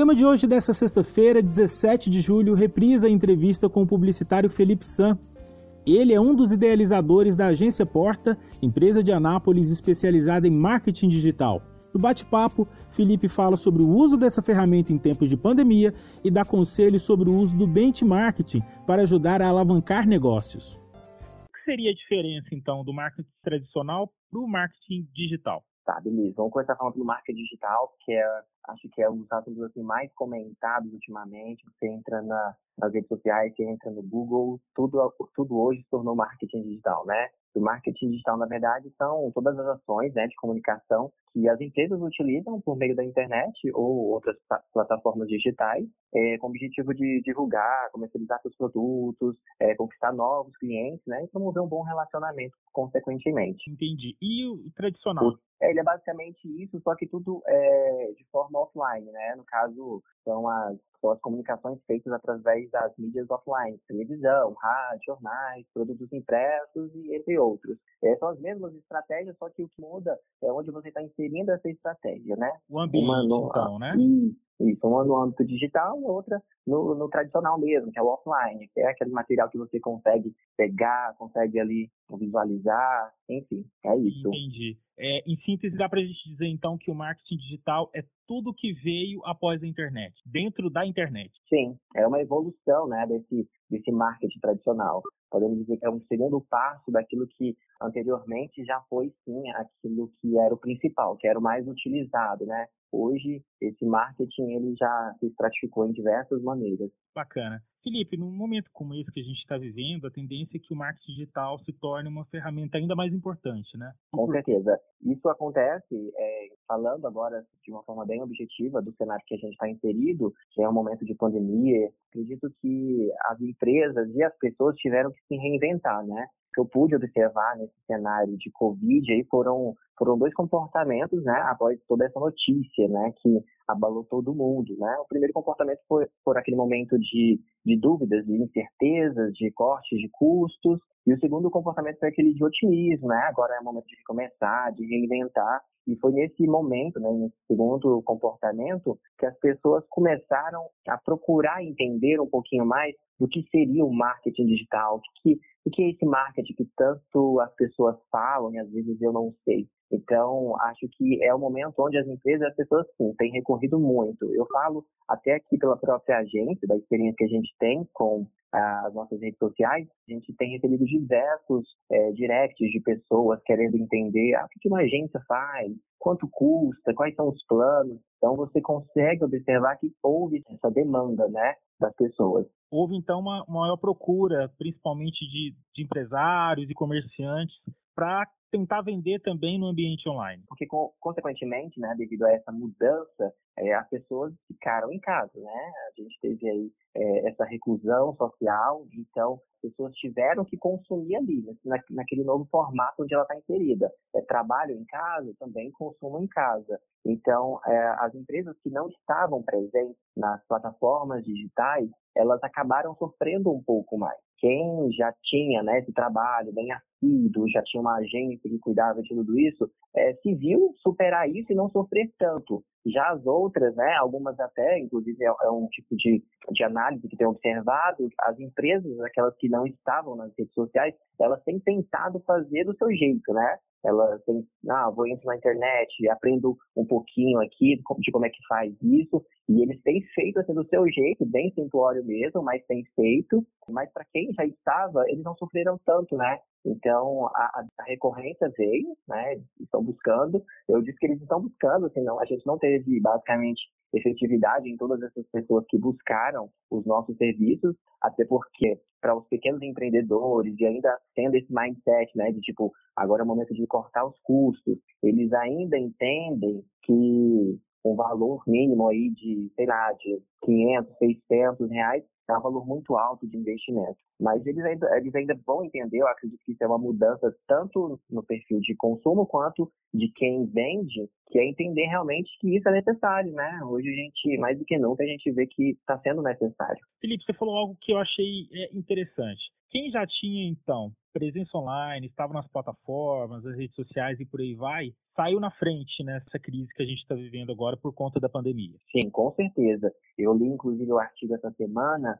tema de hoje, dessa sexta-feira, 17 de julho, reprisa a entrevista com o publicitário Felipe San. Ele é um dos idealizadores da Agência Porta, empresa de Anápolis especializada em marketing digital. No bate-papo, Felipe fala sobre o uso dessa ferramenta em tempos de pandemia e dá conselhos sobre o uso do benchmarking para ajudar a alavancar negócios. O que seria a diferença, então, do marketing tradicional para o marketing digital? Tá, beleza. Vamos começar falando do marketing digital, que é, acho que é um dos assuntos assim, mais comentados ultimamente. Você entra na, nas redes sociais, você entra no Google, tudo, tudo hoje se tornou marketing digital, né? O marketing digital, na verdade, são todas as ações né, de comunicação que as empresas utilizam por meio da internet ou outras plataformas digitais é, com o objetivo de divulgar, comercializar seus produtos, é, conquistar novos clientes né, e promover um bom relacionamento consequentemente. Entendi. E o tradicional? O, é, ele é basicamente isso, só que tudo é de forma offline, né? No caso, são as são as comunicações feitas através das mídias offline, televisão, rádio, jornais, produtos impressos e entre outros. É, são as mesmas estratégias, só que o que muda é onde você está inserindo essa estratégia, né? O ambiente, uma no, então, né? Isso, uma no âmbito digital e outra no, no, tradicional mesmo, que é o offline, que é aquele material que você consegue pegar, consegue ali visualizar, enfim, é isso. Entendi. É, em síntese, dá para a gente dizer então que o marketing digital é tudo que veio após a internet, dentro da internet. Sim, é uma evolução né, desse, desse marketing tradicional. Podemos dizer que é um segundo passo daquilo que anteriormente já foi sim aquilo que era o principal, que era o mais utilizado, né? Hoje, esse marketing ele já se estratificou em diversas maneiras. Bacana. Felipe, num momento como esse que a gente está vivendo, a tendência é que o marketing digital se torne uma ferramenta ainda mais importante, né? Com certeza. Isso acontece, é, falando agora de uma forma bem objetiva do cenário que a gente está inserido, que é um momento de pandemia, acredito que as empresas e as pessoas tiveram que se reinventar, né? Que eu pude observar nesse cenário de Covid aí foram, foram dois comportamentos, né, após toda essa notícia, né, que abalou todo mundo, né. O primeiro comportamento foi por aquele momento de, de dúvidas, de incertezas, de cortes de custos, e o segundo comportamento foi aquele de otimismo, né, agora é o momento de recomeçar, de reinventar, e foi nesse momento, né, nesse segundo comportamento, que as pessoas começaram a procurar entender um pouquinho mais do que seria o marketing digital, o que, o que é esse marketing que tanto as pessoas falam e às vezes eu não sei. Então, acho que é o momento onde as empresas as pessoas, sim, têm recorrido muito. Eu falo até aqui pela própria agência, da experiência que a gente tem com as nossas redes sociais, a gente tem recebido diversos é, directs de pessoas querendo entender ah, o que uma agência faz, quanto custa, quais são os planos. Então, você consegue observar que houve essa demanda né, das pessoas. Houve, então, uma maior procura, principalmente de, de empresários e comerciantes, para tentar vender também no ambiente online. Porque, consequentemente, né, devido a essa mudança, é, as pessoas ficaram em casa, né? A gente teve aí é, essa reclusão social, então as pessoas tiveram que consumir ali, na, naquele novo formato onde ela está inserida. É, trabalho em casa, também consumo em casa. Então, é, as empresas que não estavam presentes nas plataformas digitais, elas acabaram sofrendo um pouco mais. Quem já tinha né, esse trabalho bem assíduo, já tinha uma agência que cuidava de tudo isso, é, se viu superar isso e não sofrer tanto. Já as outras, né, algumas até, inclusive é, é um tipo de, de análise que tem observado, as empresas, aquelas que não estavam nas redes sociais, elas têm tentado fazer do seu jeito, né? Elas têm, ah, vou entrar na internet, aprendo um pouquinho aqui de como é que faz isso, e eles têm feito assim do seu jeito, bem simplório mesmo, mas têm feito. Mas para quem já estava, eles não sofreram tanto, né? Então, a, a, recorrência veio, né? Estão buscando. Eu disse que eles estão buscando, assim, a gente não teve basicamente efetividade em todas essas pessoas que buscaram os nossos serviços, até porque para os pequenos empreendedores e ainda tendo esse mindset, né, de tipo, agora é o momento de cortar os custos, eles ainda entendem que um valor mínimo aí de, sei lá, de 500, 600 reais é um valor muito alto de investimento. Mas eles ainda, eles ainda vão entender, eu acredito que isso é uma mudança tanto no perfil de consumo quanto de quem vende, que é entender realmente que isso é necessário, né? Hoje a gente, mais do que nunca, a gente vê que está sendo necessário. Felipe, você falou algo que eu achei é, interessante. Quem já tinha, então, presença online, estava nas plataformas, nas redes sociais e por aí vai, saiu na frente nessa crise que a gente está vivendo agora por conta da pandemia. Sim, com certeza. Eu li, inclusive, o artigo essa semana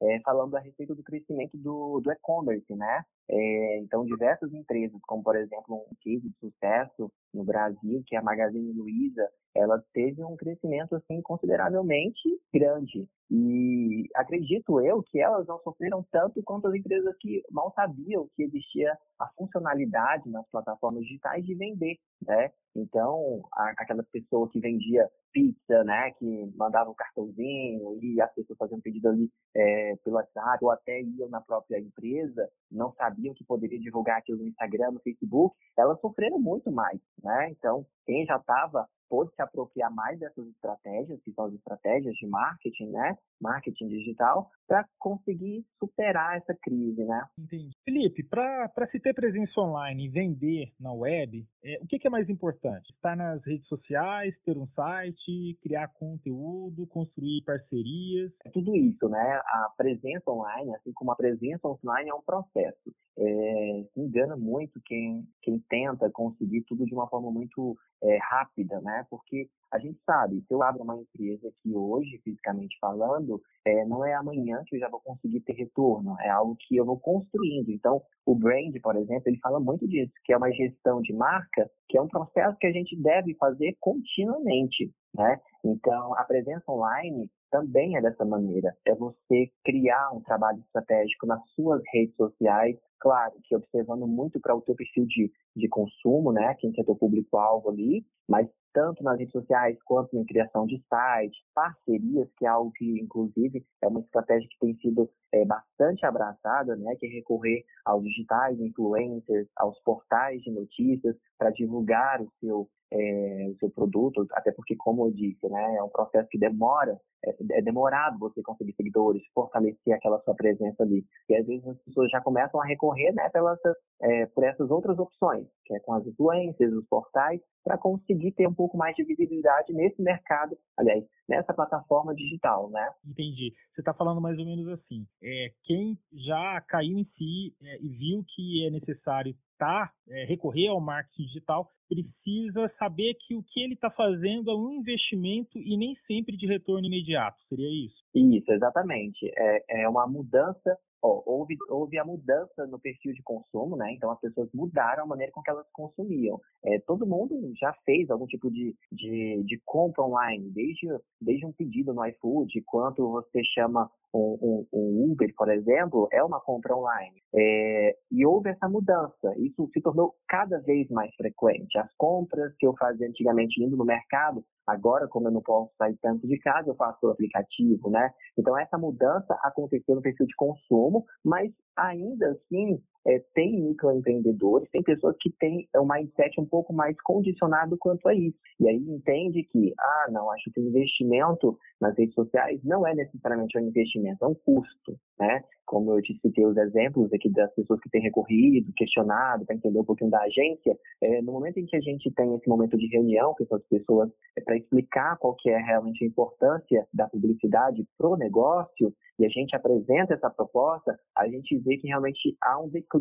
é, falando a respeito do crescimento do, do e-commerce, né? É, então, diversas empresas, como por exemplo um case de sucesso no Brasil, que é a Magazine Luiza, ela teve um crescimento assim consideravelmente grande. E acredito eu que elas não sofreram tanto quanto as empresas que mal sabiam que existia a funcionalidade nas plataformas digitais de vender, né? Então, a, aquela pessoa que vendia pizza, né, que mandava um cartãozinho e as pessoas faziam pedido ali é, pelo WhatsApp ou até iam na própria empresa, não sabiam que poderia divulgar aquilo no Instagram, no Facebook, elas sofreram muito mais, né? Então, quem já estava pôde se apropriar mais dessas estratégias, que são as estratégias de marketing, né? Marketing digital, para conseguir superar essa crise, né? Entendi. Felipe, para se ter presença online e vender na web, é, o que, que, é mais importante? Estar nas redes sociais, ter um site, criar conteúdo, construir parcerias? É tudo isso, né? A presença online, assim como a presença offline, é um processo. É, engana muito quem, quem tenta conseguir tudo de uma forma muito é, rápida, né? Porque a gente sabe, se eu abro uma empresa que hoje, fisicamente falando, é, não é amanhã que eu já vou conseguir ter retorno, é algo que eu vou construindo. Então, o brand, por exemplo, ele fala muito disso, que é uma gestão de marca, que é um processo que a gente deve fazer continuamente, né? Então, a presença online também é dessa maneira. É você criar um trabalho estratégico nas suas redes sociais, claro que observando muito para o teu perfil de, de consumo, né? Quem que é teu público-alvo ali, mas tanto nas redes sociais quanto na criação de sites, parcerias, que é algo que, inclusive, é uma estratégia que tem sido é, bastante abraçada, né, que é recorrer aos digitais influencers, aos portais de notícias para divulgar o seu é, o seu produto, até porque, como eu disse, né, é um processo que demora, é, é, demorado você conseguir seguidores, fortalecer aquela sua presença ali. E às vezes as pessoas já começam a recorrer né, pelas, é, por essas outras opções, que é com as influências, os portais, para conseguir ter um pouco mais de visibilidade nesse mercado, aliás, nessa plataforma digital, né? Entendi. Você está falando mais ou menos assim, é, quem já caiu em si é, e viu que é necessário tá, é, recorrer ao marketing digital, precisa saber que o que ele está fazendo é um investimento e nem sempre de retorno imediato. Seria isso? Isso, exatamente. É, é uma mudança Ó, houve, houve a mudança no perfil de consumo, né? Então as pessoas mudaram a maneira com que elas consumiam. É, todo mundo já fez algum tipo de, de, de, compra online, desde, desde um pedido no iFood, quanto você chama um Uber, por exemplo, é uma compra online. É, e houve essa mudança. Isso se tornou cada vez mais frequente. As compras que eu fazia antigamente indo no mercado, agora, como eu não posso sair tanto de casa, eu faço o aplicativo, né? Então essa mudança aconteceu no perfil de consumo mas ainda assim é, tem microempreendedores, tem pessoas que têm um mindset um pouco mais condicionado quanto a isso. E aí entende que, ah, não, acho que o investimento nas redes sociais não é necessariamente um investimento, é um custo, né? Como eu te citei os exemplos aqui das pessoas que têm recorrido, questionado, para entender um pouquinho da agência, é, no momento em que a gente tem esse momento de reunião com essas pessoas é, para explicar qual que é realmente a importância da publicidade para o negócio, e a gente apresenta essa proposta, a gente vê que realmente há um declínio,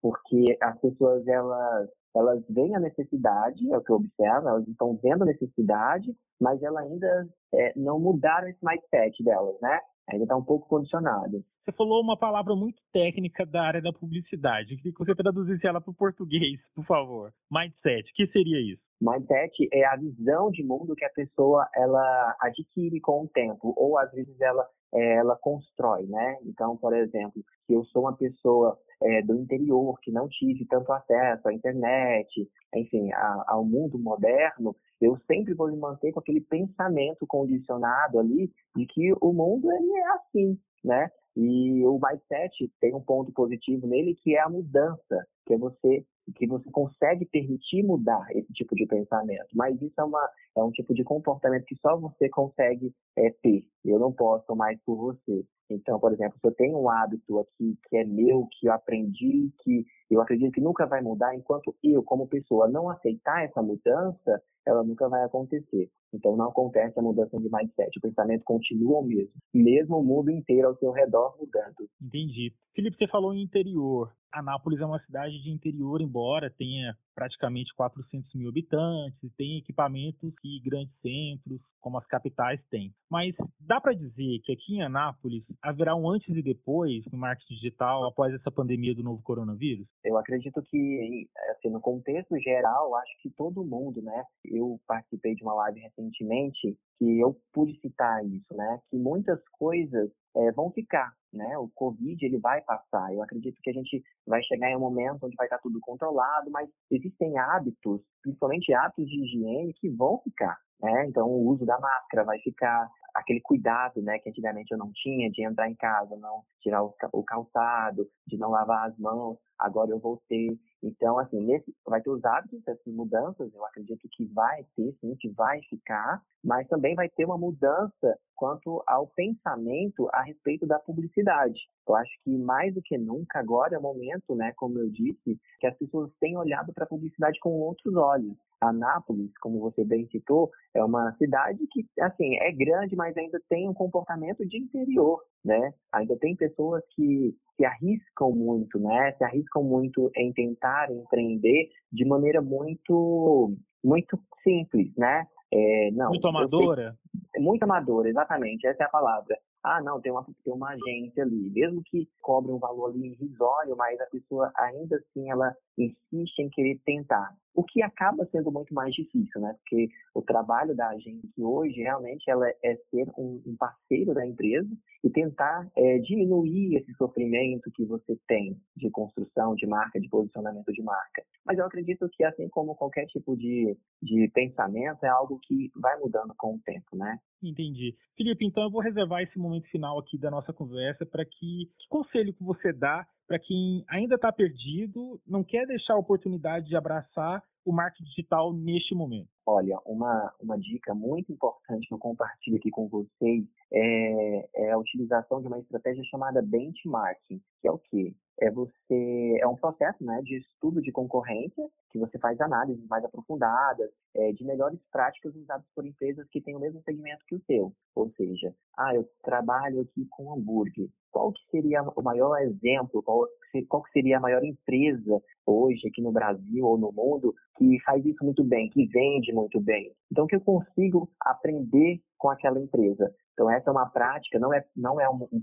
porque as pessoas elas elas veem a necessidade, é o que eu observo, elas estão vendo a necessidade, mas elas ainda é, não mudaram esse mindset delas, né? Ainda está um pouco condicionado. Você falou uma palavra muito técnica da área da publicidade. Eu queria que você traduzisse ela para o português, por favor. Mindset, o que seria isso? Mindset é a visão de mundo que a pessoa ela adquire com o tempo, ou às vezes ela é, ela constrói, né? Então, por exemplo, se eu sou uma pessoa é, do interior que não tive tanto acesso à internet, enfim, a, ao mundo moderno, eu sempre vou me manter com aquele pensamento condicionado ali de que o mundo ele é assim, né? E o mindset tem um ponto positivo nele que é a mudança, que é você que você consegue permitir mudar esse tipo de pensamento. Mas isso é, uma, é um tipo de comportamento que só você consegue é, ter. Eu não posso mais por você. Então, por exemplo, se eu tenho um hábito aqui que é meu, que eu aprendi, que eu acredito que nunca vai mudar, enquanto eu, como pessoa, não aceitar essa mudança, ela nunca vai acontecer. Então, não acontece a mudança de mindset. O pensamento continua o mesmo, mesmo o mundo inteiro ao seu redor mudando. Entendi. Felipe, você falou em interior. Anápolis é uma cidade de interior, embora tenha praticamente 400 mil habitantes, tem equipamentos que grandes centros, como as capitais, têm. Mas dá para dizer que aqui em Anápolis haverá um antes e depois no marketing digital após essa pandemia do novo coronavírus? Eu acredito que, assim, no contexto geral, acho que todo mundo, né? Eu participei de uma live recentemente que eu pude citar isso, né? Que muitas coisas é, vão ficar, né? O Covid ele vai passar. Eu acredito que a gente vai chegar em um momento onde vai estar tudo controlado, mas existem hábitos, principalmente hábitos de higiene, que vão ficar. Né? Então, o uso da máscara vai ficar, aquele cuidado, né, que antigamente eu não tinha de entrar em casa, não tirar o calçado, de não lavar as mãos, agora eu vou ter. Então, assim, nesse, vai ter os hábitos, essas mudanças, eu acredito que vai ter, sim, que vai ficar, mas também vai ter uma mudança quanto ao pensamento a respeito da publicidade. Eu acho que mais do que nunca agora é o momento, né, como eu disse, que as pessoas têm olhado para a publicidade com outros olhos. Anápolis, como você bem citou, é uma cidade que, assim, é grande, mas ainda tem um comportamento de interior, né? Ainda tem pessoas que se arriscam muito, né? Se arriscam muito em tentar empreender de maneira muito, muito simples, né? É, não, muito amadora? Sei, muito amadora, exatamente, essa é a palavra. Ah, não, tem uma, tem uma agência ali. Mesmo que cobre um valor ali irrisório, mas a pessoa ainda assim ela insiste em querer tentar. O que acaba sendo muito mais difícil, né? Porque o trabalho da agência hoje realmente ela é ser um, um parceiro da empresa e tentar é, diminuir esse sofrimento que você tem de construção de marca, de posicionamento de marca. Mas eu acredito que assim como qualquer tipo de, de pensamento é algo que vai mudando com o tempo, né? Entendi. Felipe, então eu vou reservar esse momento final aqui da nossa conversa para que, que conselho que você dá para quem ainda está perdido, não quer deixar a oportunidade de abraçar o marketing digital neste momento? Olha, uma, uma dica muito importante que eu compartilho aqui com vocês é, é a utilização de uma estratégia chamada benchmarking, que é o quê? É você é um processo né, de estudo de concorrência que você faz análises mais aprofundadas é, de melhores práticas usadas por empresas que têm o mesmo segmento que o seu. Ou seja, ah, eu trabalho aqui com hambúrguer. Qual que seria o maior exemplo? Qual, qual que seria a maior empresa hoje aqui no Brasil ou no mundo que faz isso muito bem, que vende muito bem? Então, que eu consigo aprender com aquela empresa. Então, essa é uma prática, não é, não é um, um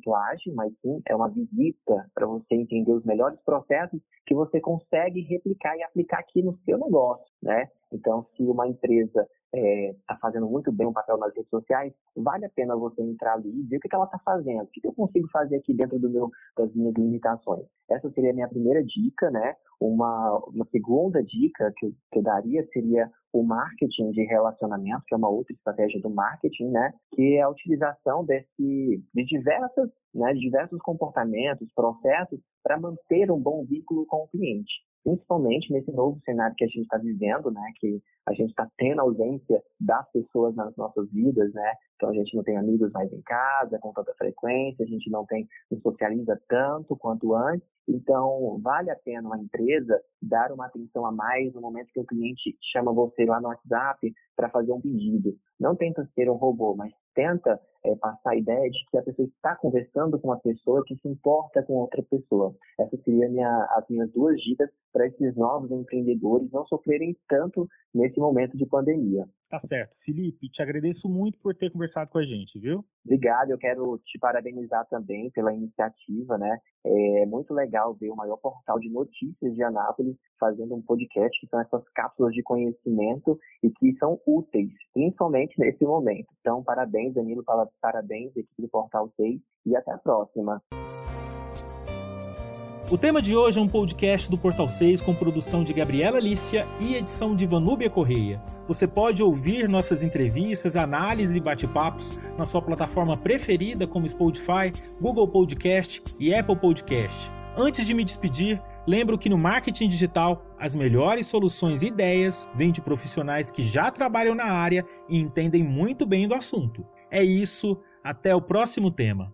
mas sim é uma visita para você entender os melhores processos que você consegue replicar e aplicar aqui no seu negócio, né? Então, se uma empresa está é, tá fazendo muito bem um papel nas redes sociais, vale a pena você entrar ali e ver o que, que ela está fazendo, o que, que, eu consigo fazer aqui dentro do meu, das minhas limitações. Essa seria a minha primeira dica, né? Uma, uma segunda dica que que eu daria seria o marketing de relacionamento, que é uma outra estratégia do marketing, né? Que é a utilização desse, de diversas, né, de diversos comportamentos, processos para manter um bom vínculo com o cliente principalmente nesse novo cenário que a gente está vivendo, né, que a gente está tendo ausência das pessoas nas nossas vidas, né, então a gente não tem amigos mais em casa com tanta frequência, a gente não tem, não socializa tanto quanto antes, então vale a pena uma empresa dar uma atenção a mais no momento que o cliente chama você lá no WhatsApp para fazer um pedido. Não tenta ser um robô, mas tenta é, passar a ideia de que a pessoa está conversando com uma pessoa que se importa com outra pessoa. Essas seriam minha, as minhas duas dicas para esses novos empreendedores não sofrerem tanto nesse momento de pandemia. Tá certo. Felipe, te agradeço muito por ter conversado com a gente, viu? Obrigado, eu quero te parabenizar também pela iniciativa, né? É muito legal ver o maior portal de notícias de Anápolis fazendo um podcast, que são essas cápsulas de conhecimento e que são úteis, principalmente nesse momento. Então, parabéns, Danilo, parabéns, equipe do Portal 6 e até a próxima. O tema de hoje é um podcast do Portal 6 com produção de Gabriela Lícia e edição de Vanúbia Correia. Você pode ouvir nossas entrevistas, análises e bate-papos na sua plataforma preferida como Spotify, Google Podcast e Apple Podcast. Antes de me despedir, lembro que no marketing digital as melhores soluções e ideias vêm de profissionais que já trabalham na área e entendem muito bem do assunto. É isso, até o próximo tema.